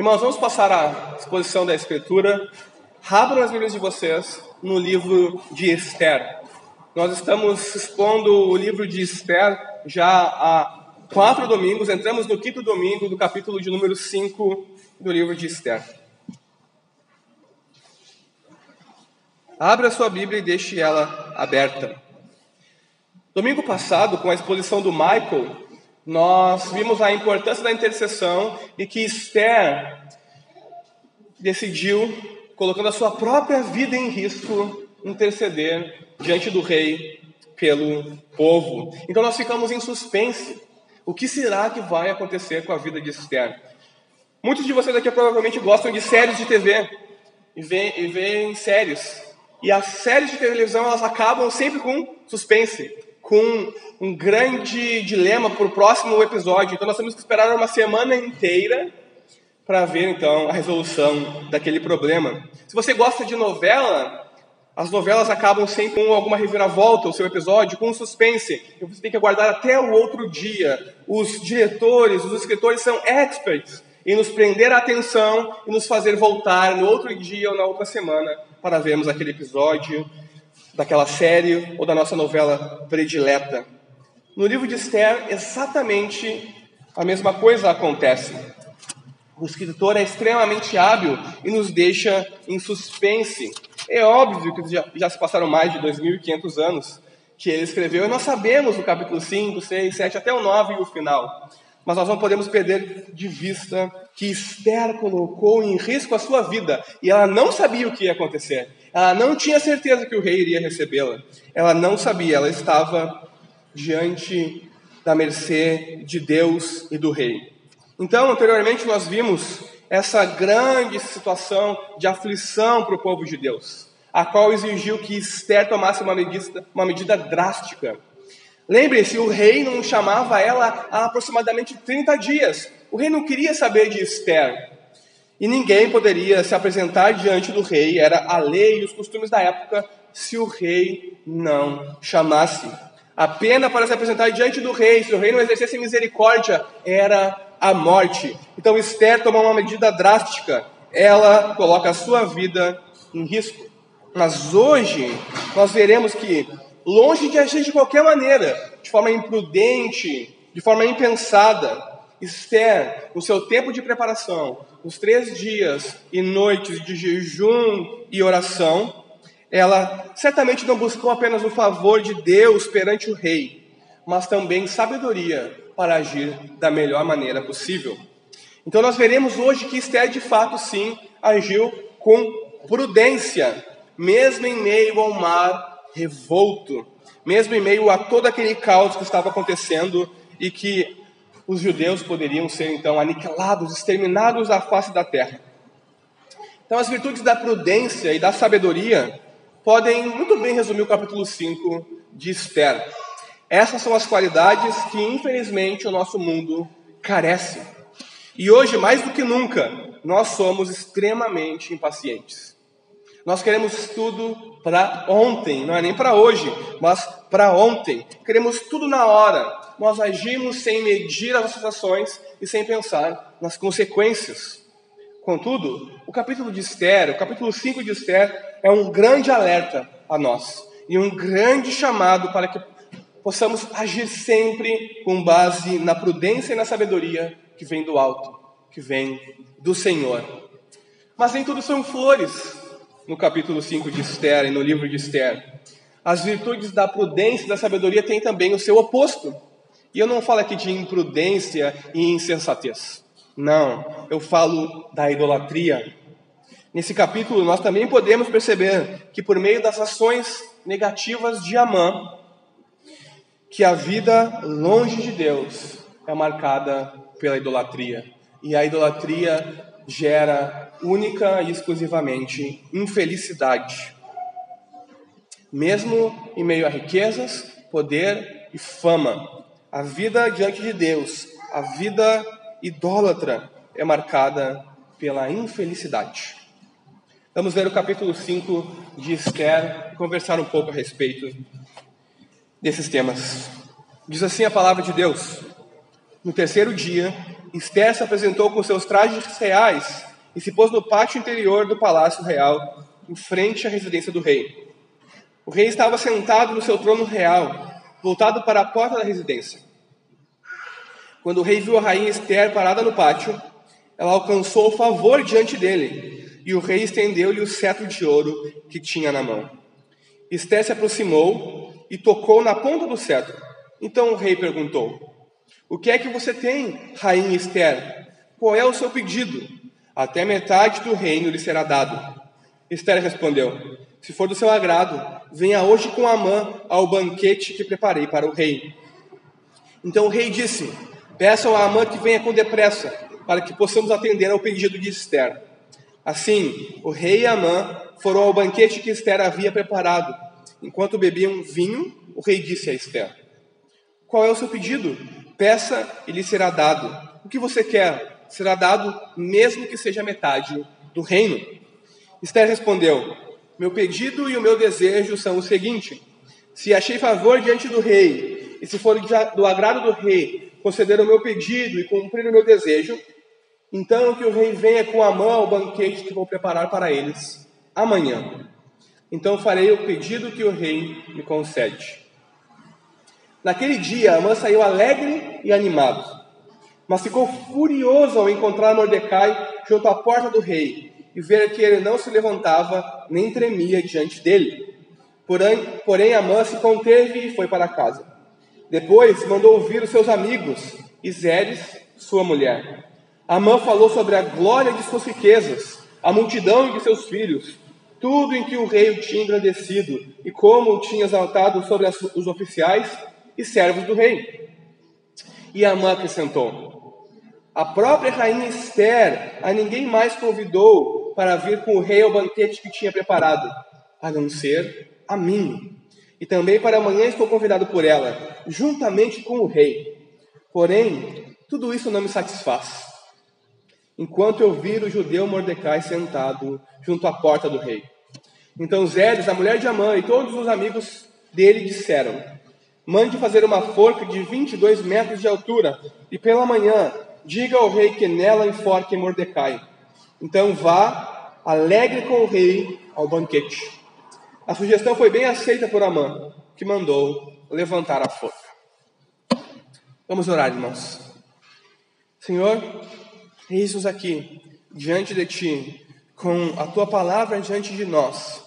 Irmãos, vamos passar a exposição da Escritura. Abram as Bíblias de vocês no livro de Esther. Nós estamos expondo o livro de Esther já há quatro domingos. Entramos no quinto domingo do capítulo de número 5 do livro de Esther. Abra a sua Bíblia e deixe ela aberta. Domingo passado, com a exposição do Michael, nós vimos a importância da intercessão e que Esther decidiu, colocando a sua própria vida em risco, interceder diante do rei pelo povo. Então nós ficamos em suspense. O que será que vai acontecer com a vida de Esther? Muitos de vocês aqui provavelmente gostam de séries de TV e veem, séries. E as séries de televisão elas acabam sempre com suspense com um grande dilema para o próximo episódio. Então nós temos que esperar uma semana inteira para ver então a resolução daquele problema. Se você gosta de novela, as novelas acabam sempre com alguma reviravolta, o seu episódio, com suspense. E você tem que aguardar até o outro dia. Os diretores, os escritores são experts em nos prender a atenção e nos fazer voltar no outro dia ou na outra semana para vermos aquele episódio daquela série ou da nossa novela predileta. No livro de Esther, exatamente a mesma coisa acontece. O escritor é extremamente hábil e nos deixa em suspense. É óbvio que já, já se passaram mais de 2.500 anos que ele escreveu, e nós sabemos o capítulo 5, 6, 7, até o 9 e o final. Mas nós não podemos perder de vista que Esther colocou em risco a sua vida e ela não sabia o que ia acontecer. Ela não tinha certeza que o rei iria recebê-la. Ela não sabia, ela estava diante da mercê de Deus e do rei. Então, anteriormente, nós vimos essa grande situação de aflição para o povo de Deus, a qual exigiu que Esther tomasse uma medida, uma medida drástica. Lembrem-se, o rei não chamava ela há aproximadamente 30 dias. O rei não queria saber de Esther. E ninguém poderia se apresentar diante do rei, era a lei e os costumes da época, se o rei não chamasse. A pena para se apresentar diante do rei, se o rei não exercesse misericórdia, era a morte. Então Esther toma uma medida drástica, ela coloca a sua vida em risco. Mas hoje nós veremos que, longe de agir de qualquer maneira, de forma imprudente, de forma impensada, Esther, no seu tempo de preparação, nos três dias e noites de jejum e oração, ela certamente não buscou apenas o favor de Deus perante o rei, mas também sabedoria para agir da melhor maneira possível. Então nós veremos hoje que Esther de fato sim agiu com prudência, mesmo em meio ao mar revolto, mesmo em meio a todo aquele caos que estava acontecendo e que os judeus poderiam ser então aniquilados, exterminados da face da terra. Então, as virtudes da prudência e da sabedoria podem muito bem resumir o capítulo 5 de Esther. Essas são as qualidades que, infelizmente, o nosso mundo carece. E hoje, mais do que nunca, nós somos extremamente impacientes. Nós queremos tudo para ontem, não é nem para hoje, mas para ontem. Queremos tudo na hora nós agimos sem medir as nossas ações e sem pensar nas consequências. Contudo, o capítulo de Esther, o capítulo 5 de Esther, é um grande alerta a nós e um grande chamado para que possamos agir sempre com base na prudência e na sabedoria que vem do alto, que vem do Senhor. Mas nem tudo são flores no capítulo 5 de Esther e no livro de Esther. As virtudes da prudência e da sabedoria têm também o seu oposto. E eu não falo aqui de imprudência e insensatez. Não, eu falo da idolatria. Nesse capítulo, nós também podemos perceber que, por meio das ações negativas de Amã, que a vida longe de Deus é marcada pela idolatria. E a idolatria gera única e exclusivamente infelicidade. Mesmo em meio a riquezas, poder e fama, a vida diante de Deus, a vida idólatra, é marcada pela infelicidade. Vamos ver o capítulo 5 de Esther e conversar um pouco a respeito desses temas. Diz assim a palavra de Deus: No terceiro dia, Esther se apresentou com seus trajes reais e se pôs no pátio interior do palácio real, em frente à residência do rei. O rei estava sentado no seu trono real, voltado para a porta da residência. Quando o rei viu a rainha Esther parada no pátio, ela alcançou o favor diante dele, e o rei estendeu-lhe o cetro de ouro que tinha na mão. Esther se aproximou e tocou na ponta do cetro. Então o rei perguntou: O que é que você tem, rainha Esther? Qual é o seu pedido? Até metade do reino lhe será dado. Esther respondeu: Se for do seu agrado, venha hoje com Amã ao banquete que preparei para o rei. Então o rei disse: Peçam a Amã que venha com depressa, para que possamos atender ao pedido de Esther. Assim, o rei e Amã foram ao banquete que Esther havia preparado. Enquanto bebiam vinho, o rei disse a Esther: Qual é o seu pedido? Peça e lhe será dado. O que você quer será dado, mesmo que seja metade do reino. Esther respondeu: Meu pedido e o meu desejo são o seguinte: se achei favor diante do rei, e se for do agrado do rei conceder o meu pedido e cumprir o meu desejo, então que o rei venha com a mão ao banquete que vou preparar para eles amanhã. Então farei o pedido que o rei me concede. Naquele dia, Amã saiu alegre e animado, mas ficou furioso ao encontrar Mordecai junto à porta do rei e ver que ele não se levantava nem tremia diante dele. Porém, porém Amã se conteve e foi para casa. Depois mandou ouvir os seus amigos e Zeres, sua mulher. Amã falou sobre a glória de suas riquezas, a multidão de seus filhos, tudo em que o rei o tinha engrandecido e como o tinha exaltado sobre as, os oficiais e servos do rei. E Amã acrescentou: A própria rainha Esther a ninguém mais convidou para vir com o rei ao banquete que tinha preparado, a não ser a mim. E também para amanhã estou convidado por ela, juntamente com o rei. Porém, tudo isso não me satisfaz. Enquanto eu vir o judeu Mordecai sentado junto à porta do rei. Então Zeres, a mulher de Amã e todos os amigos dele disseram: Mande fazer uma forca de 22 metros de altura, e pela manhã diga ao rei que nela enforque Mordecai. Então vá, alegre com o rei, ao banquete. A sugestão foi bem aceita por Amã, que mandou levantar a forca. Vamos orar, irmãos. Senhor, eis-nos aqui, diante de Ti, com a Tua palavra diante de nós.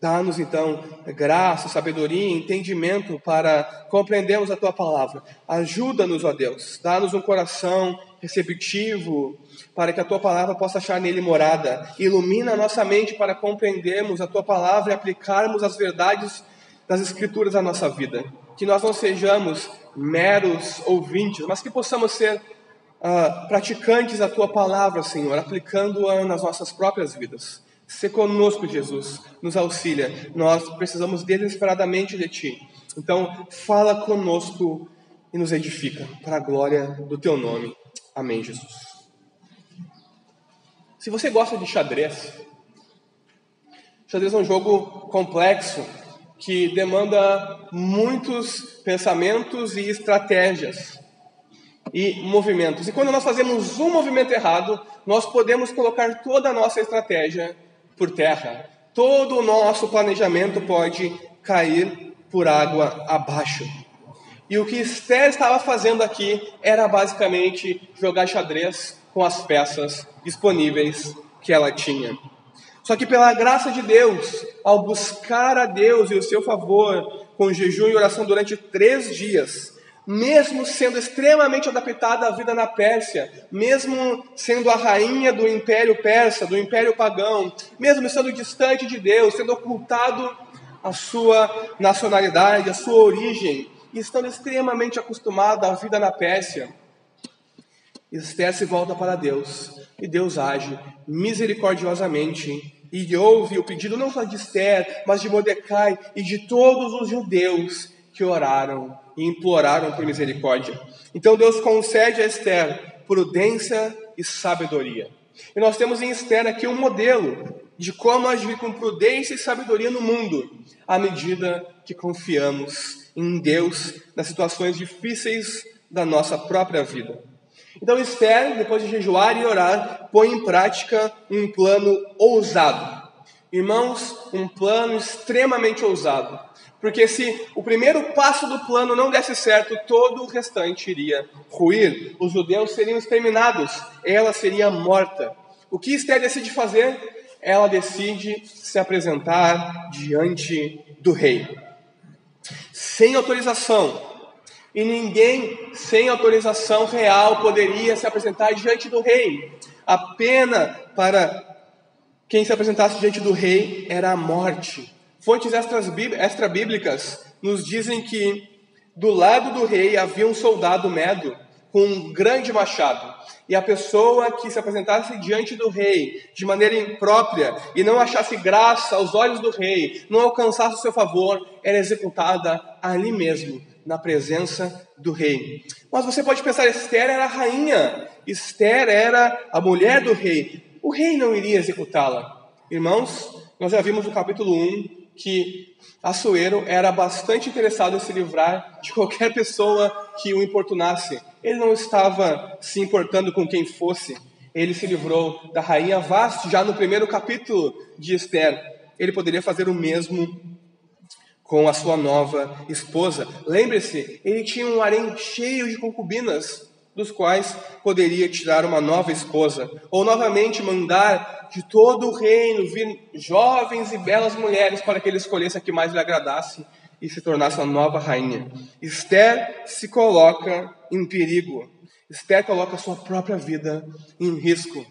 Dá-nos então graça, sabedoria e entendimento para compreendermos a Tua palavra. Ajuda-nos, ó Deus. Dá-nos um coração receptivo para que a tua palavra possa achar nele morada. Ilumina a nossa mente para compreendermos a tua palavra e aplicarmos as verdades das escrituras à nossa vida. Que nós não sejamos meros ouvintes, mas que possamos ser uh, praticantes da tua palavra, Senhor, aplicando-a nas nossas próprias vidas. Se conosco, Jesus, nos auxilia. Nós precisamos desesperadamente de Ti. Então, fala conosco e nos edifica para a glória do Teu nome. Amém, Jesus. Se você gosta de xadrez, xadrez é um jogo complexo que demanda muitos pensamentos e estratégias e movimentos. E quando nós fazemos um movimento errado, nós podemos colocar toda a nossa estratégia por terra. Todo o nosso planejamento pode cair por água abaixo. E o que Esther estava fazendo aqui era basicamente jogar xadrez com as peças disponíveis que ela tinha. Só que pela graça de Deus, ao buscar a Deus e o seu favor, com jejum e oração durante três dias, mesmo sendo extremamente adaptada à vida na Pérsia, mesmo sendo a rainha do Império Persa, do Império Pagão, mesmo sendo distante de Deus, sendo ocultado a sua nacionalidade, a sua origem, e estando extremamente acostumado à vida na Pérsia, Esther se volta para Deus e Deus age misericordiosamente e ouve o pedido não só de Esther, mas de Mordecai e de todos os judeus que oraram e imploraram por misericórdia. Então Deus concede a Esther prudência e sabedoria. E nós temos em Esther aqui um modelo de como agir com prudência e sabedoria no mundo, à medida que confiamos em Deus nas situações difíceis da nossa própria vida. Então Esther, depois de jejuar e orar, põe em prática um plano ousado. Irmãos, um plano extremamente ousado. Porque se o primeiro passo do plano não desse certo, todo o restante iria ruir. Os judeus seriam exterminados, ela seria morta. O que Esther decide fazer? Ela decide se apresentar diante do rei. Sem autorização. E ninguém sem autorização real poderia se apresentar diante do rei. A pena para quem se apresentasse diante do rei era a morte. Fontes extra-bíblicas nos dizem que do lado do rei havia um soldado medo com um grande machado. E a pessoa que se apresentasse diante do rei de maneira imprópria e não achasse graça aos olhos do rei, não alcançasse o seu favor, era executada ali mesmo, na presença do rei. Mas você pode pensar, Esther era a rainha, Esther era a mulher do rei. O rei não iria executá-la. Irmãos, nós já vimos no capítulo 1 que Assuero era bastante interessado em se livrar de qualquer pessoa que o importunasse. Ele não estava se importando com quem fosse. Ele se livrou da rainha Vasti já no primeiro capítulo de Esther. Ele poderia fazer o mesmo com a sua nova esposa. Lembre-se, ele tinha um harém cheio de concubinas dos quais poderia tirar uma nova esposa, ou novamente mandar de todo o reino vir jovens e belas mulheres para que ele escolhesse a que mais lhe agradasse e se tornasse a nova rainha. Esther se coloca em perigo. Esther coloca sua própria vida em risco.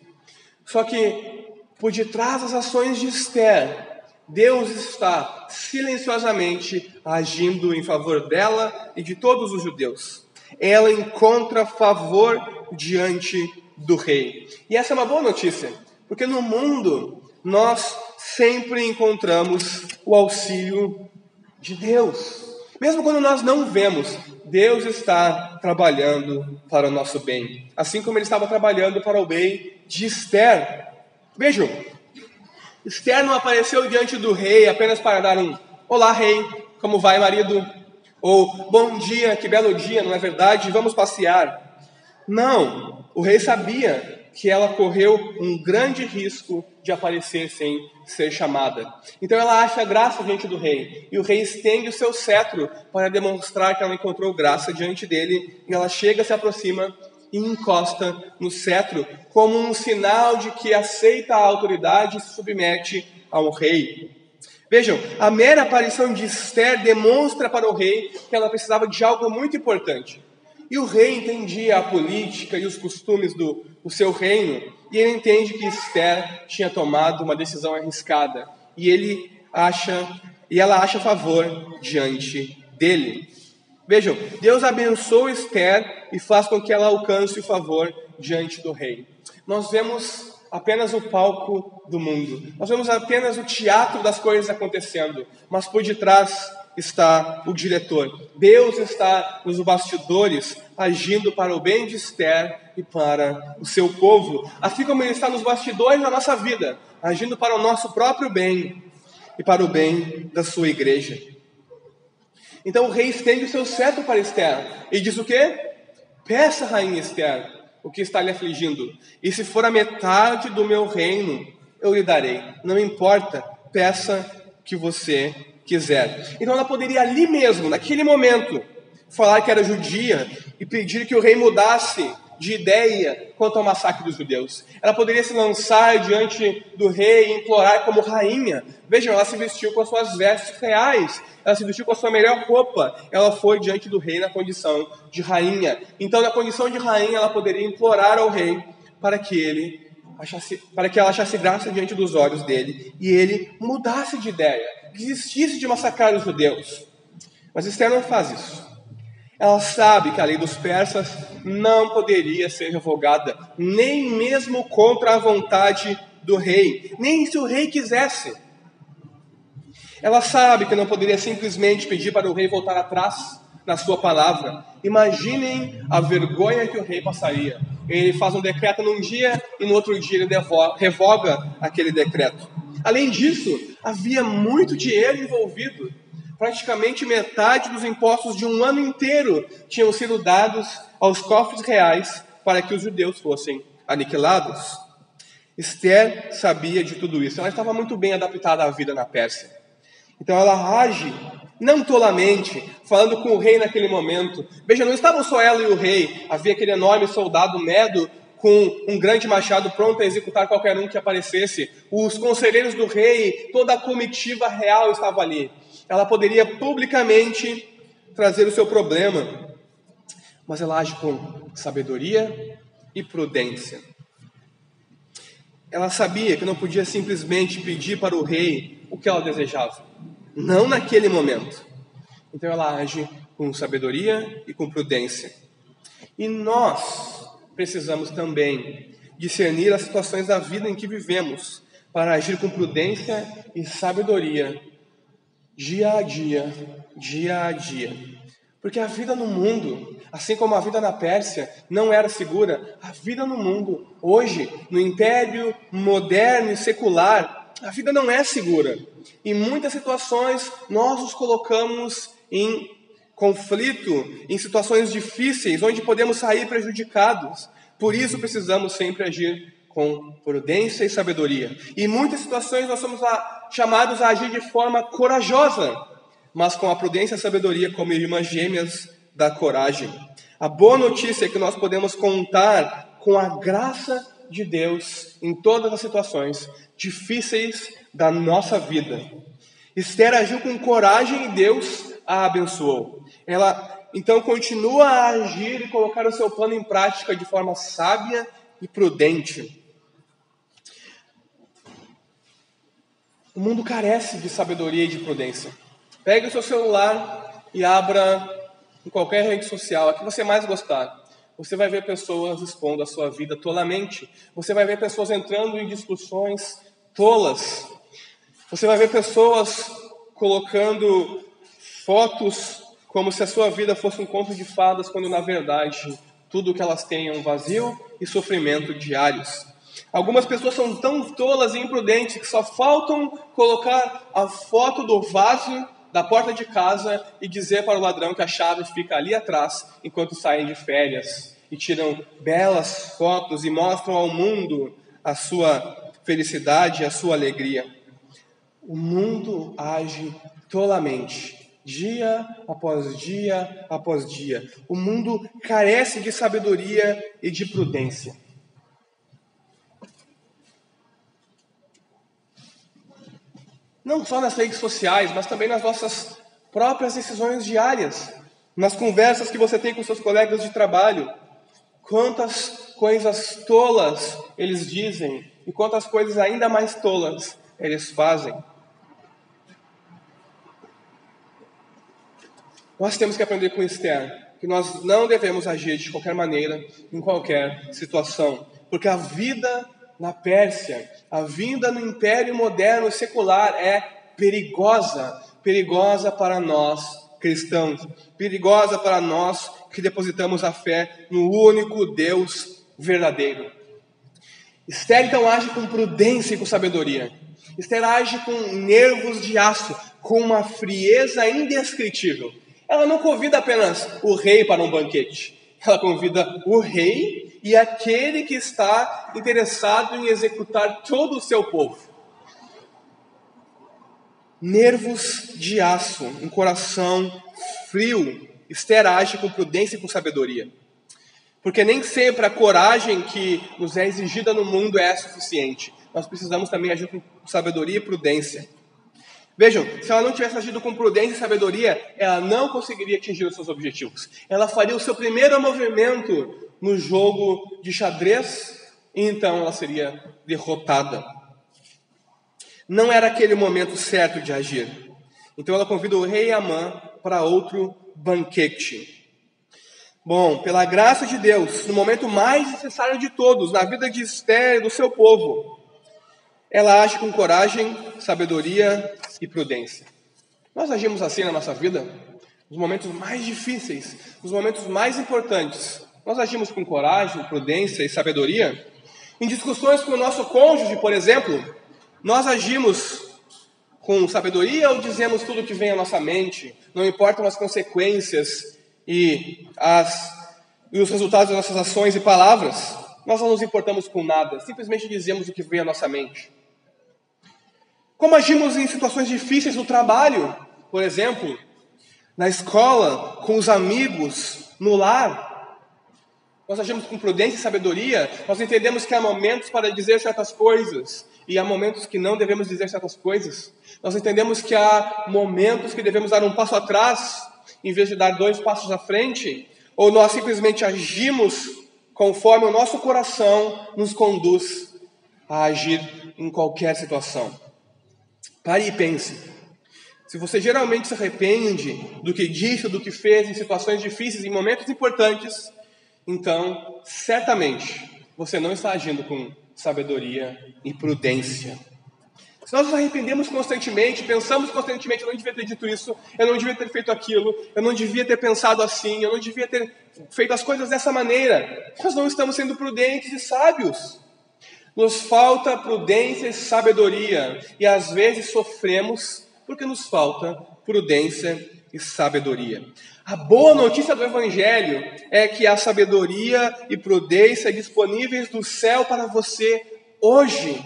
Só que por detrás das ações de Esther, Deus está silenciosamente agindo em favor dela e de todos os judeus ela encontra favor diante do rei. E essa é uma boa notícia, porque no mundo nós sempre encontramos o auxílio de Deus. Mesmo quando nós não vemos, Deus está trabalhando para o nosso bem, assim como ele estava trabalhando para o bem de Esther. Vejam, Esther não apareceu diante do rei apenas para dar um Olá, rei, como vai, marido? Ou bom dia, que belo dia, não é verdade? Vamos passear. Não, o rei sabia que ela correu um grande risco de aparecer sem ser chamada. Então ela acha graça diante do rei, e o rei estende o seu cetro para demonstrar que ela encontrou graça diante dele, e ela chega, se aproxima e encosta no cetro como um sinal de que aceita a autoridade e se submete ao rei. Vejam, a mera aparição de Esther demonstra para o rei que ela precisava de algo muito importante. E o rei entendia a política e os costumes do, do seu reino, e ele entende que Esther tinha tomado uma decisão arriscada, e ele acha e ela acha favor diante dele. Vejam, Deus abençoa Esther e faz com que ela alcance o favor diante do rei. Nós vemos apenas o palco do mundo. Nós vemos apenas o teatro das coisas acontecendo, mas por detrás está o diretor. Deus está nos bastidores, agindo para o bem de Esther e para o seu povo, assim como Ele está nos bastidores da nossa vida, agindo para o nosso próprio bem e para o bem da sua igreja. Então o rei estende o seu cetro para Esther e diz o quê? Peça, rainha Esther, o que está lhe afligindo. E se for a metade do meu reino, eu lhe darei. Não importa, peça que você quiser. Então ela poderia ali mesmo, naquele momento, falar que era judia e pedir que o rei mudasse de ideia quanto ao massacre dos judeus. Ela poderia se lançar diante do rei e implorar como rainha. Vejam, ela se vestiu com as suas vestes reais, ela se vestiu com a sua melhor roupa. Ela foi diante do rei na condição de rainha. Então, na condição de rainha, ela poderia implorar ao rei para que ele achasse, para que ela achasse graça diante dos olhos dele e ele mudasse de ideia, desistisse de massacrar os judeus. Mas Esther não faz isso. Ela sabe que a lei dos persas não poderia ser revogada, nem mesmo contra a vontade do rei, nem se o rei quisesse. Ela sabe que não poderia simplesmente pedir para o rei voltar atrás na sua palavra. Imaginem a vergonha que o rei passaria. Ele faz um decreto num dia e no outro dia ele revoga aquele decreto. Além disso, havia muito dinheiro envolvido praticamente metade dos impostos de um ano inteiro tinham sido dados aos cofres reais para que os judeus fossem aniquilados. Esther sabia de tudo isso, ela estava muito bem adaptada à vida na Pérsia. Então ela age, não tolamente, falando com o rei naquele momento. Veja, não estavam só ela e o rei, havia aquele enorme soldado Medo com um grande machado pronto a executar qualquer um que aparecesse. Os conselheiros do rei, toda a comitiva real estava ali. Ela poderia publicamente trazer o seu problema, mas ela age com sabedoria e prudência. Ela sabia que não podia simplesmente pedir para o rei o que ela desejava, não naquele momento. Então ela age com sabedoria e com prudência. E nós precisamos também discernir as situações da vida em que vivemos para agir com prudência e sabedoria dia a dia, dia a dia. Porque a vida no mundo, assim como a vida na Pérsia, não era segura, a vida no mundo, hoje, no império moderno e secular, a vida não é segura. Em muitas situações, nós nos colocamos em conflito, em situações difíceis, onde podemos sair prejudicados. Por isso, precisamos sempre agir com prudência e sabedoria. Em muitas situações, nós somos chamados a agir de forma corajosa mas com a prudência e a sabedoria como irmãs gêmeas da coragem. A boa notícia é que nós podemos contar com a graça de Deus em todas as situações difíceis da nossa vida. Esther agiu com coragem e Deus a abençoou. Ela então continua a agir e colocar o seu plano em prática de forma sábia e prudente. O mundo carece de sabedoria e de prudência. Pegue o seu celular e abra em qualquer rede social, a que você mais gostar. Você vai ver pessoas expondo a sua vida tolamente. Você vai ver pessoas entrando em discussões tolas. Você vai ver pessoas colocando fotos como se a sua vida fosse um conto de fadas, quando na verdade tudo que elas têm é um vazio e sofrimento diários. Algumas pessoas são tão tolas e imprudentes que só faltam colocar a foto do vaso da porta de casa e dizer para o ladrão que a chave fica ali atrás enquanto saem de férias e tiram belas fotos e mostram ao mundo a sua felicidade, a sua alegria. O mundo age tolamente, dia após dia após dia. O mundo carece de sabedoria e de prudência. Não só nas redes sociais, mas também nas nossas próprias decisões diárias, nas conversas que você tem com seus colegas de trabalho. Quantas coisas tolas eles dizem e quantas coisas ainda mais tolas eles fazem. Nós temos que aprender com Esther que nós não devemos agir de qualquer maneira, em qualquer situação, porque a vida na Pérsia, a vinda no império moderno secular é perigosa, perigosa para nós cristãos, perigosa para nós que depositamos a fé no único Deus verdadeiro. Esther então age com prudência e com sabedoria. Esther age com nervos de aço, com uma frieza indescritível. Ela não convida apenas o rei para um banquete, ela convida o rei e aquele que está interessado em executar todo o seu povo. Nervos de aço, um coração frio, Esther age com prudência e com sabedoria. Porque nem sempre a coragem que nos é exigida no mundo é suficiente. Nós precisamos também agir com sabedoria e prudência. Vejam, se ela não tivesse agido com prudência e sabedoria, ela não conseguiria atingir os seus objetivos. Ela faria o seu primeiro movimento no jogo de xadrez, e então ela seria derrotada. Não era aquele momento certo de agir. Então ela convida o rei Amã para outro banquete. Bom, pela graça de Deus, no momento mais necessário de todos, na vida de Esther e do seu povo, ela age com coragem, sabedoria e prudência. Nós agimos assim na nossa vida, nos momentos mais difíceis, nos momentos mais importantes, nós agimos com coragem, prudência e sabedoria? Em discussões com o nosso cônjuge, por exemplo, nós agimos com sabedoria ou dizemos tudo o que vem à nossa mente, não importam as consequências e as e os resultados das nossas ações e palavras, nós não nos importamos com nada, simplesmente dizemos o que vem à nossa mente. Como agimos em situações difíceis no trabalho, por exemplo, na escola, com os amigos, no lar. Nós agimos com prudência e sabedoria, nós entendemos que há momentos para dizer certas coisas e há momentos que não devemos dizer certas coisas. Nós entendemos que há momentos que devemos dar um passo atrás em vez de dar dois passos à frente, ou nós simplesmente agimos conforme o nosso coração nos conduz a agir em qualquer situação. Pare e pense. Se você geralmente se arrepende do que disse, do que fez em situações difíceis, em momentos importantes, então certamente você não está agindo com sabedoria e prudência. Se nós nos arrependemos constantemente, pensamos constantemente, eu não devia ter dito isso, eu não devia ter feito aquilo, eu não devia ter pensado assim, eu não devia ter feito as coisas dessa maneira, nós não estamos sendo prudentes e sábios. Nos falta prudência e sabedoria, e às vezes sofremos porque nos falta prudência e sabedoria. A boa notícia do Evangelho é que há sabedoria e prudência disponíveis do céu para você hoje.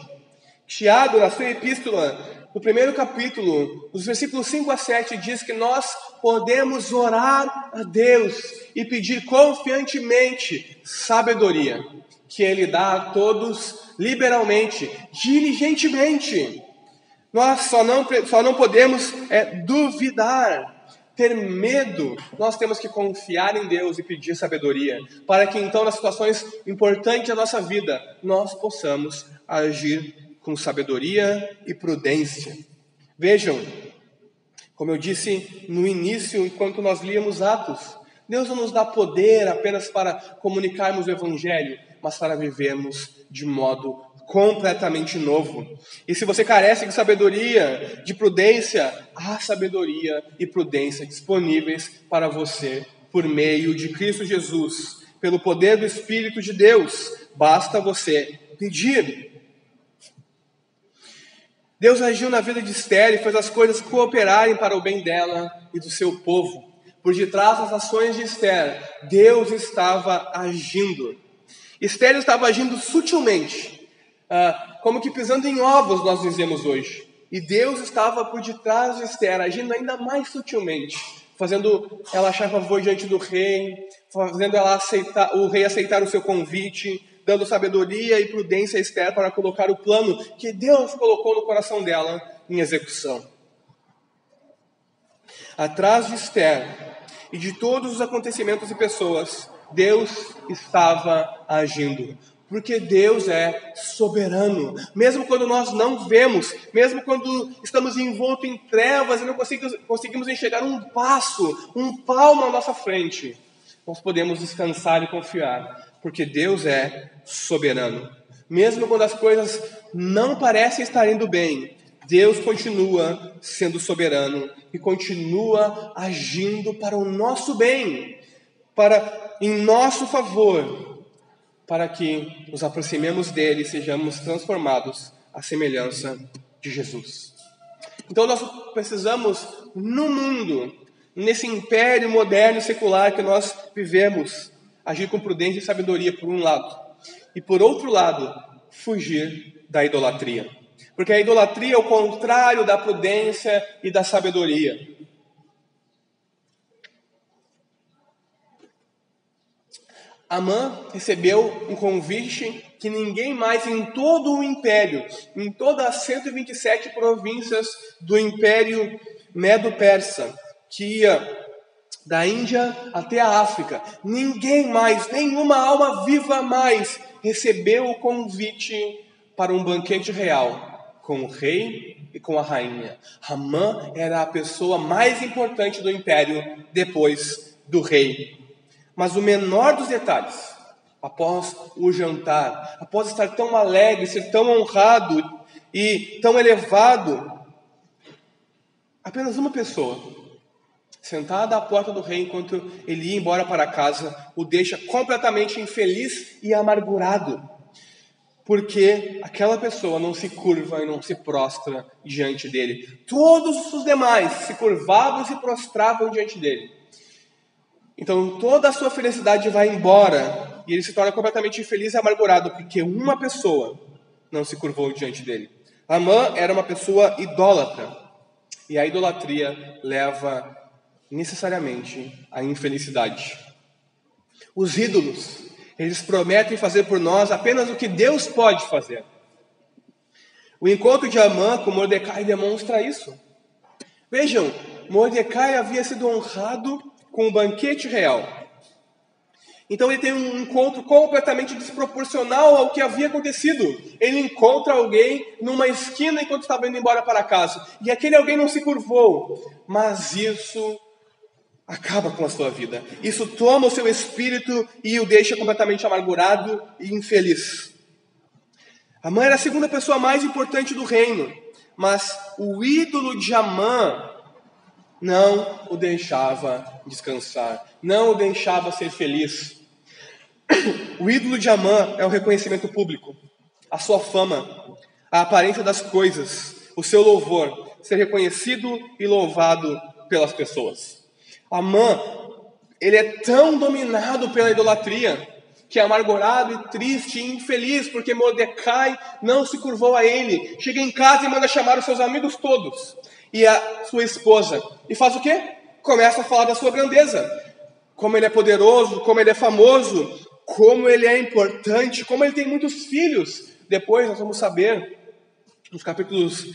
Tiago, na sua epístola, no primeiro capítulo, nos versículos 5 a 7, diz que nós podemos orar a Deus e pedir confiantemente sabedoria, que Ele dá a todos liberalmente, diligentemente. Nós só não, só não podemos é, duvidar, ter medo. Nós temos que confiar em Deus e pedir sabedoria, para que então, nas situações importantes da nossa vida, nós possamos agir com sabedoria e prudência. Vejam, como eu disse no início, enquanto nós líamos Atos, Deus não nos dá poder apenas para comunicarmos o Evangelho, mas para vivermos de modo completamente novo. E se você carece de sabedoria, de prudência, há sabedoria e prudência disponíveis para você por meio de Cristo Jesus, pelo poder do Espírito de Deus. Basta você pedir. Deus agiu na vida de Esther e fez as coisas cooperarem para o bem dela e do seu povo. Por detrás das ações de Esther, Deus estava agindo. Esther estava agindo sutilmente, ah, como que pisando em ovos, nós dizemos hoje. E Deus estava por detrás de Esther, agindo ainda mais sutilmente, fazendo ela achar favor diante do rei, fazendo ela aceitar, o rei aceitar o seu convite, dando sabedoria e prudência a Esther para colocar o plano que Deus colocou no coração dela em execução. Atrás de Esther e de todos os acontecimentos e pessoas, Deus estava agindo porque Deus é soberano. Mesmo quando nós não vemos, mesmo quando estamos envoltos em trevas e não conseguimos, enxergar um passo, um palmo à nossa frente, nós podemos descansar e confiar, porque Deus é soberano. Mesmo quando as coisas não parecem estar indo bem, Deus continua sendo soberano e continua agindo para o nosso bem, para em nosso favor, para que nos aproximemos dele e sejamos transformados à semelhança de Jesus. Então nós precisamos, no mundo, nesse império moderno e secular que nós vivemos, agir com prudência e sabedoria, por um lado, e por outro lado, fugir da idolatria. Porque a idolatria é o contrário da prudência e da sabedoria. Amã recebeu um convite que ninguém mais em todo o império, em todas as 127 províncias do império Medo-Persa, que ia da Índia até a África, ninguém mais, nenhuma alma viva mais recebeu o convite para um banquete real com o rei e com a rainha. Ramã era a pessoa mais importante do império depois do rei. Mas o menor dos detalhes, após o jantar, após estar tão alegre, ser tão honrado e tão elevado, apenas uma pessoa, sentada à porta do rei enquanto ele ia embora para casa, o deixa completamente infeliz e amargurado, porque aquela pessoa não se curva e não se prostra diante dele. Todos os demais se curvavam e se prostravam diante dele. Então toda a sua felicidade vai embora e ele se torna completamente infeliz e amargurado porque uma pessoa não se curvou diante dele. Amã era uma pessoa idólatra e a idolatria leva necessariamente à infelicidade. Os ídolos, eles prometem fazer por nós apenas o que Deus pode fazer. O encontro de Amã com Mordecai demonstra isso. Vejam, Mordecai havia sido honrado com um banquete real. Então ele tem um encontro completamente desproporcional ao que havia acontecido. Ele encontra alguém numa esquina enquanto estava indo embora para casa. E aquele alguém não se curvou. Mas isso acaba com a sua vida. Isso toma o seu espírito e o deixa completamente amargurado e infeliz. Amã era a segunda pessoa mais importante do reino, mas o ídolo de Amã não o deixava descansar, não o deixava ser feliz. O ídolo de Amã é o reconhecimento público, a sua fama, a aparência das coisas, o seu louvor, ser reconhecido e louvado pelas pessoas. Amã, ele é tão dominado pela idolatria que é amargurado e triste e infeliz porque Mordecai não se curvou a ele. Chega em casa e manda chamar os seus amigos todos e a sua esposa. E faz o quê? Começa a falar da sua grandeza. Como ele é poderoso, como ele é famoso, como ele é importante, como ele tem muitos filhos. Depois nós vamos saber, nos capítulos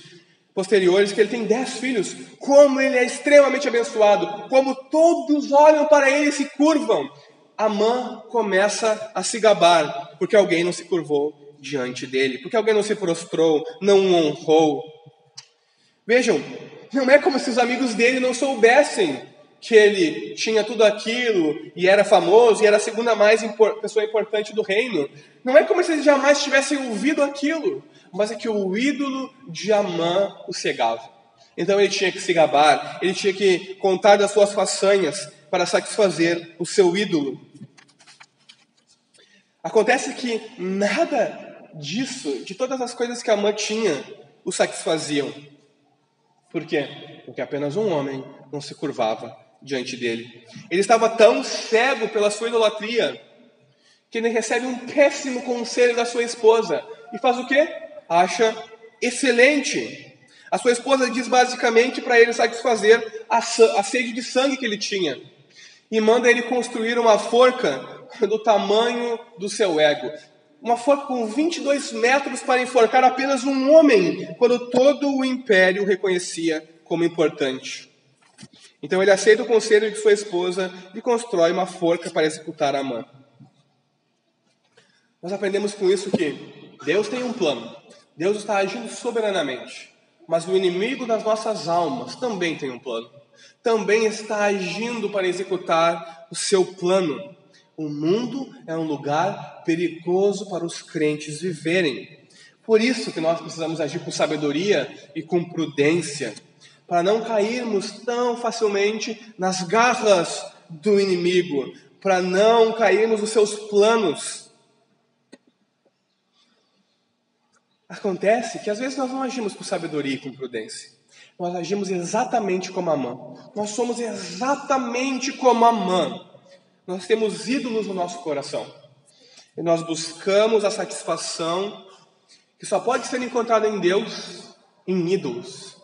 posteriores, que ele tem dez filhos. Como ele é extremamente abençoado. Como todos olham para ele e se curvam. Amã começa a se gabar, porque alguém não se curvou diante dele, porque alguém não se prostrou, não o honrou. Vejam, não é como se os amigos dele não soubessem que ele tinha tudo aquilo e era famoso e era a segunda mais impor pessoa importante do reino. Não é como se eles jamais tivessem ouvido aquilo, mas é que o ídolo de Amã o cegava. Então ele tinha que se gabar, ele tinha que contar das suas façanhas para satisfazer o seu ídolo. Acontece que nada disso, de todas as coisas que a mãe tinha, o satisfaziam. Por quê? Porque apenas um homem não se curvava diante dele. Ele estava tão cego pela sua idolatria que ele recebe um péssimo conselho da sua esposa e faz o quê? Acha excelente. A sua esposa diz basicamente para ele satisfazer a, a sede de sangue que ele tinha e manda ele construir uma forca do tamanho do seu ego. Uma forca com 22 metros para enforcar apenas um homem, quando todo o império o reconhecia como importante. Então ele aceita o conselho de sua esposa e constrói uma forca para executar a mãe. Nós aprendemos com isso que Deus tem um plano, Deus está agindo soberanamente, mas o inimigo das nossas almas também tem um plano, também está agindo para executar o seu plano. O mundo é um lugar perigoso para os crentes viverem. Por isso que nós precisamos agir com sabedoria e com prudência, para não cairmos tão facilmente nas garras do inimigo, para não cairmos nos seus planos. Acontece que às vezes nós não agimos com sabedoria e com prudência. Nós agimos exatamente como a mãe. Nós somos exatamente como a mãe. Nós temos ídolos no nosso coração. E nós buscamos a satisfação que só pode ser encontrada em Deus, em ídolos.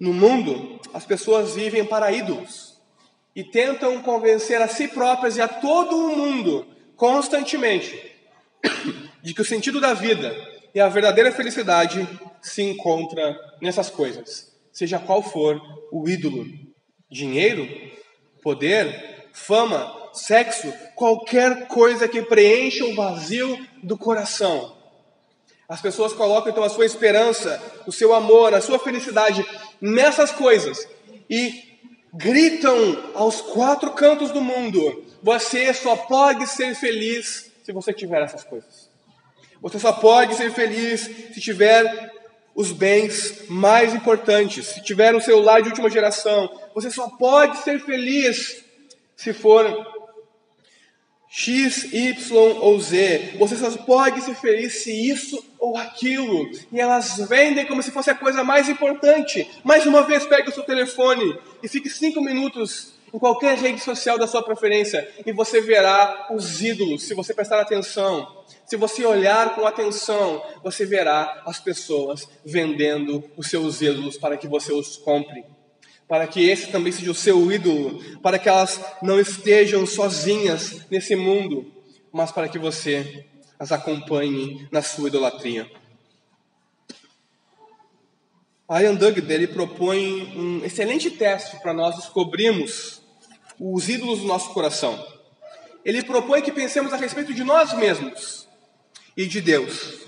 No mundo, as pessoas vivem para ídolos e tentam convencer a si próprias e a todo o mundo, constantemente, de que o sentido da vida e a verdadeira felicidade se encontra nessas coisas, seja qual for o ídolo: dinheiro, poder, fama, sexo, qualquer coisa que preencha o vazio do coração. As pessoas colocam então a sua esperança, o seu amor, a sua felicidade nessas coisas e gritam aos quatro cantos do mundo: você só pode ser feliz se você tiver essas coisas. Você só pode ser feliz se tiver os bens mais importantes, se tiver um celular de última geração. Você só pode ser feliz se for X, Y ou Z. Você só pode ser feliz se isso ou aquilo. E elas vendem como se fosse a coisa mais importante. Mais uma vez, pegue o seu telefone e fique cinco minutos em qualquer rede social da sua preferência, e você verá os ídolos, se você prestar atenção. Se você olhar com atenção, você verá as pessoas vendendo os seus ídolos para que você os compre. Para que esse também seja o seu ídolo, para que elas não estejam sozinhas nesse mundo, mas para que você as acompanhe na sua idolatria. Ian Dugdale ele propõe um excelente teste para nós descobrirmos os ídolos do nosso coração. Ele propõe que pensemos a respeito de nós mesmos e de Deus,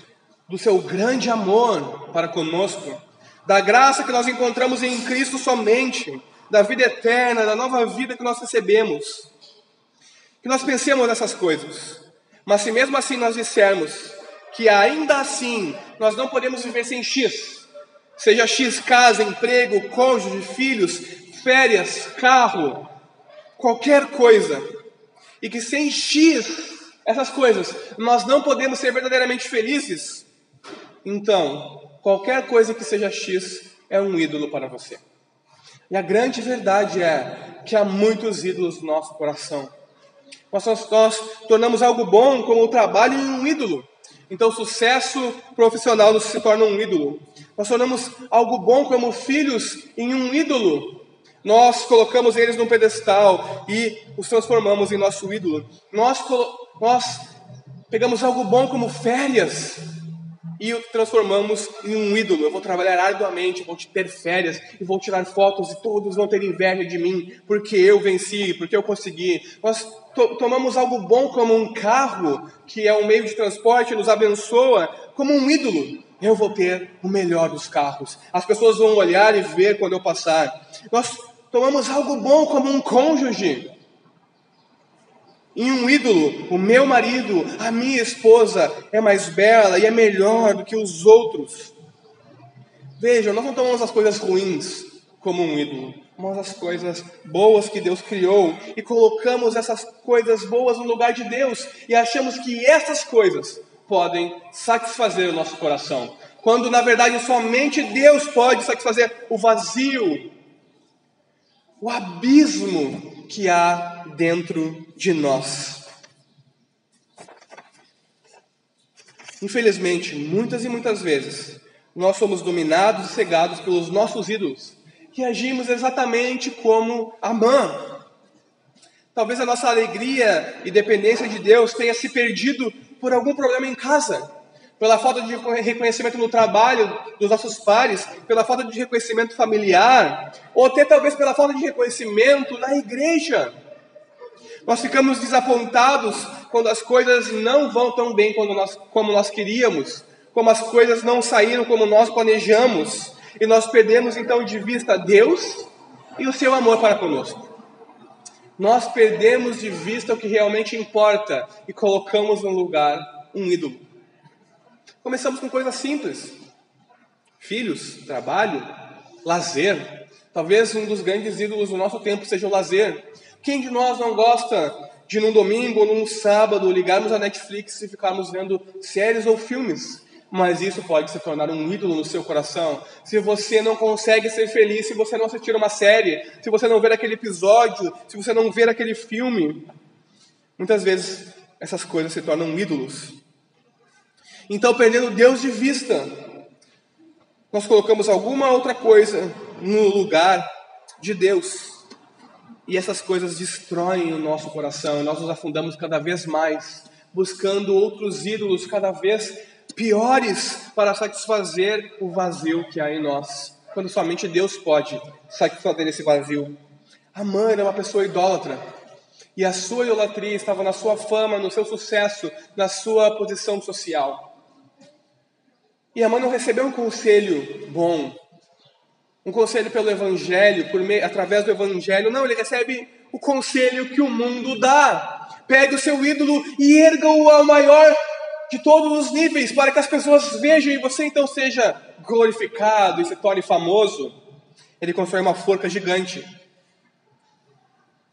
do seu grande amor para conosco, da graça que nós encontramos em Cristo somente, da vida eterna, da nova vida que nós recebemos. Que nós pensemos nessas coisas. Mas se mesmo assim nós dissermos que ainda assim nós não podemos viver sem X, Seja X casa, emprego, cônjuge, filhos, férias, carro, qualquer coisa. E que sem X, essas coisas, nós não podemos ser verdadeiramente felizes. Então, qualquer coisa que seja X é um ídolo para você. E a grande verdade é que há muitos ídolos no nosso coração. Nós, nós tornamos algo bom, como o trabalho, em um ídolo. Então, o sucesso profissional se torna um ídolo. Nós tornamos algo bom como filhos em um ídolo. Nós colocamos eles num pedestal e os transformamos em nosso ídolo. Nós, nós pegamos algo bom como férias e o transformamos em um ídolo. Eu vou trabalhar arduamente, vou ter férias e vou tirar fotos e todos vão ter inveja de mim porque eu venci, porque eu consegui. Nós to tomamos algo bom como um carro, que é um meio de transporte, nos abençoa, como um ídolo. Eu vou ter o melhor dos carros. As pessoas vão olhar e ver quando eu passar. Nós tomamos algo bom como um cônjuge. Em um ídolo, o meu marido, a minha esposa é mais bela e é melhor do que os outros. Veja, nós não tomamos as coisas ruins como um ídolo mas as coisas boas que Deus criou e colocamos essas coisas boas no lugar de Deus e achamos que essas coisas podem satisfazer o nosso coração, quando na verdade somente Deus pode satisfazer o vazio, o abismo que há dentro de nós. Infelizmente, muitas e muitas vezes, nós somos dominados e cegados pelos nossos ídolos que agimos exatamente como Amã. Talvez a nossa alegria e dependência de Deus tenha se perdido por algum problema em casa, pela falta de reconhecimento no trabalho dos nossos pares, pela falta de reconhecimento familiar, ou até talvez pela falta de reconhecimento na igreja. Nós ficamos desapontados quando as coisas não vão tão bem nós, como nós queríamos, como as coisas não saíram como nós planejamos. E nós perdemos então de vista Deus e o seu amor para conosco. Nós perdemos de vista o que realmente importa e colocamos no lugar um ídolo. Começamos com coisas simples: filhos, trabalho, lazer. Talvez um dos grandes ídolos do nosso tempo seja o lazer. Quem de nós não gosta de num domingo ou num sábado ligarmos a Netflix e ficarmos vendo séries ou filmes? mas isso pode se tornar um ídolo no seu coração. Se você não consegue ser feliz, se você não assistir uma série, se você não ver aquele episódio, se você não ver aquele filme, muitas vezes essas coisas se tornam ídolos. Então, perdendo Deus de vista, nós colocamos alguma outra coisa no lugar de Deus. E essas coisas destroem o nosso coração, nós nos afundamos cada vez mais, buscando outros ídolos cada vez piores para satisfazer o vazio que há em nós, quando somente Deus pode satisfazer esse vazio. A mãe era uma pessoa idólatra, e a sua idolatria estava na sua fama, no seu sucesso, na sua posição social. E a mãe não recebeu um conselho bom, um conselho pelo Evangelho, por meio, através do Evangelho. Não, ele recebe o conselho que o mundo dá. Pegue o seu ídolo e erga-o ao maior de todos os níveis, para que as pessoas vejam e você então seja glorificado e se torne famoso. Ele constrói uma forca gigante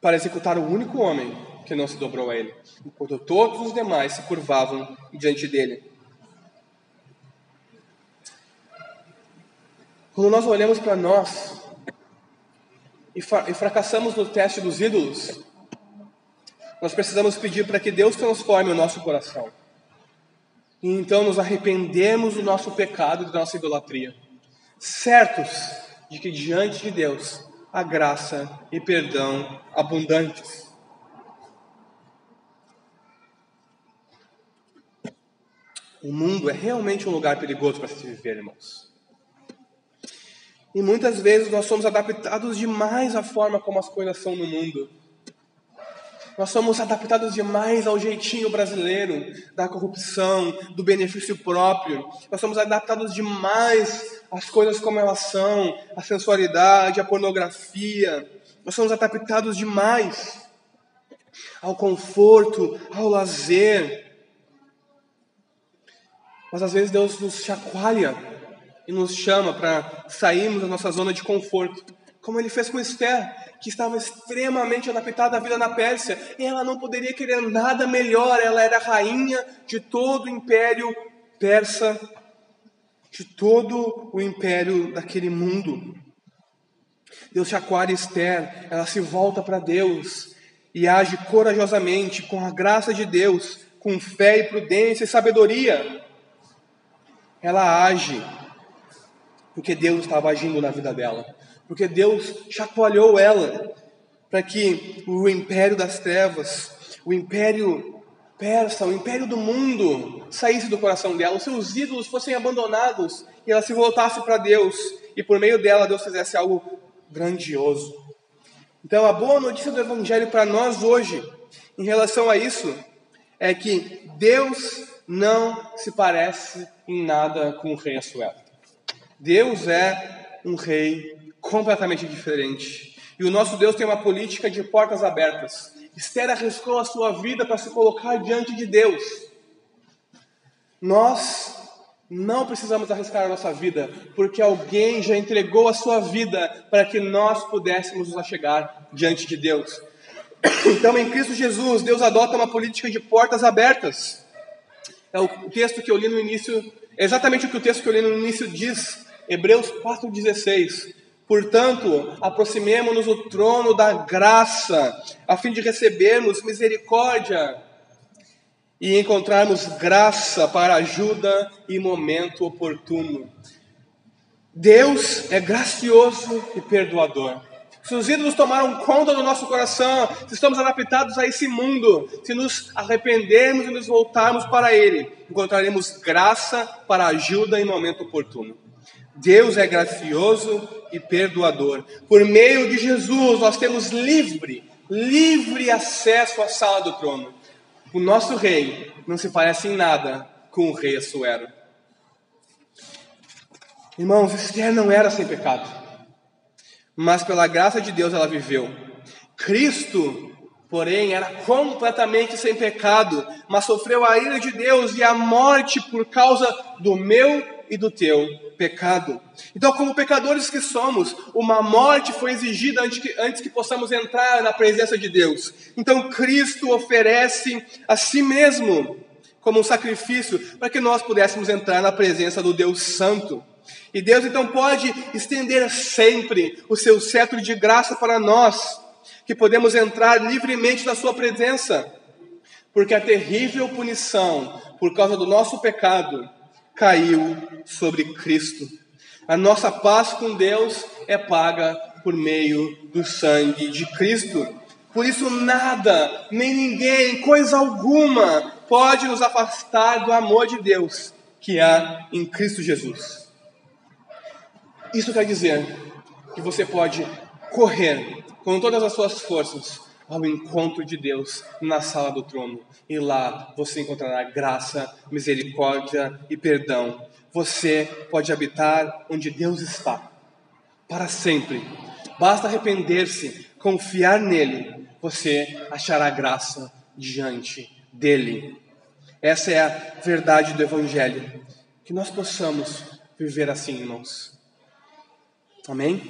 para executar o único homem que não se dobrou a ele, enquanto todos os demais se curvavam diante dele. Quando nós olhamos para nós e e, fracassamos no teste dos ídolos, nós precisamos pedir para que Deus transforme o nosso coração. E então nos arrependemos do nosso pecado e da nossa idolatria, certos de que diante de Deus há graça e perdão abundantes. O mundo é realmente um lugar perigoso para se viver, irmãos. E muitas vezes nós somos adaptados demais à forma como as coisas são no mundo. Nós somos adaptados demais ao jeitinho brasileiro da corrupção, do benefício próprio. Nós somos adaptados demais às coisas como elas são, à sensualidade, à pornografia. Nós somos adaptados demais ao conforto, ao lazer. Mas às vezes Deus nos chacoalha e nos chama para sairmos da nossa zona de conforto, como ele fez com Esther, que estava extremamente adaptada à vida na Pérsia, e ela não poderia querer nada melhor, ela era rainha de todo o império persa, de todo o império daquele mundo. Deus chacoalha Esther, ela se volta para Deus e age corajosamente, com a graça de Deus, com fé e prudência e sabedoria. Ela age porque Deus estava agindo na vida dela, porque Deus chacoalhou ela para que o império das trevas, o império persa, o império do mundo saísse do coração dela, os seus ídolos fossem abandonados e ela se voltasse para Deus e por meio dela Deus fizesse algo grandioso. Então, a boa notícia do Evangelho para nós hoje, em relação a isso, é que Deus não se parece em nada com o rei Assuero. Deus é um rei completamente diferente. E o nosso Deus tem uma política de portas abertas. Esther arriscou a sua vida para se colocar diante de Deus. Nós não precisamos arriscar a nossa vida, porque alguém já entregou a sua vida para que nós pudéssemos nos achegar diante de Deus. Então, em Cristo Jesus, Deus adota uma política de portas abertas. É o texto que eu li no início, é exatamente o que o texto que eu li no início diz. Hebreus 4,16. Portanto, aproximemo-nos do trono da graça, a fim de recebermos misericórdia e encontrarmos graça para ajuda e momento oportuno. Deus é gracioso e perdoador. Se os ídolos tomaram conta do nosso coração, se estamos adaptados a esse mundo, se nos arrependermos e nos voltarmos para Ele, encontraremos graça para ajuda em momento oportuno. Deus é gracioso e perdoador. Por meio de Jesus, nós temos livre, livre acesso à sala do trono. O nosso rei não se parece em nada com o rei Assuero. Irmãos, Esther não era sem pecado, mas pela graça de Deus ela viveu. Cristo, porém, era completamente sem pecado, mas sofreu a ira de Deus e a morte por causa do meu e do teu pecado. Então, como pecadores que somos, uma morte foi exigida antes que, antes que possamos entrar na presença de Deus. Então, Cristo oferece a si mesmo como um sacrifício para que nós pudéssemos entrar na presença do Deus Santo. E Deus então pode estender sempre o seu cetro de graça para nós, que podemos entrar livremente na sua presença, porque a terrível punição por causa do nosso pecado caiu sobre Cristo. A nossa paz com Deus é paga por meio do sangue de Cristo. Por isso, nada, nem ninguém, coisa alguma, pode nos afastar do amor de Deus que há em Cristo Jesus. Isso quer dizer que você pode correr com todas as suas forças ao encontro de Deus na sala do trono. E lá você encontrará graça, misericórdia e perdão. Você pode habitar onde Deus está para sempre. Basta arrepender-se, confiar nele, você achará graça diante dele. Essa é a verdade do Evangelho. Que nós possamos viver assim, irmãos. Amém?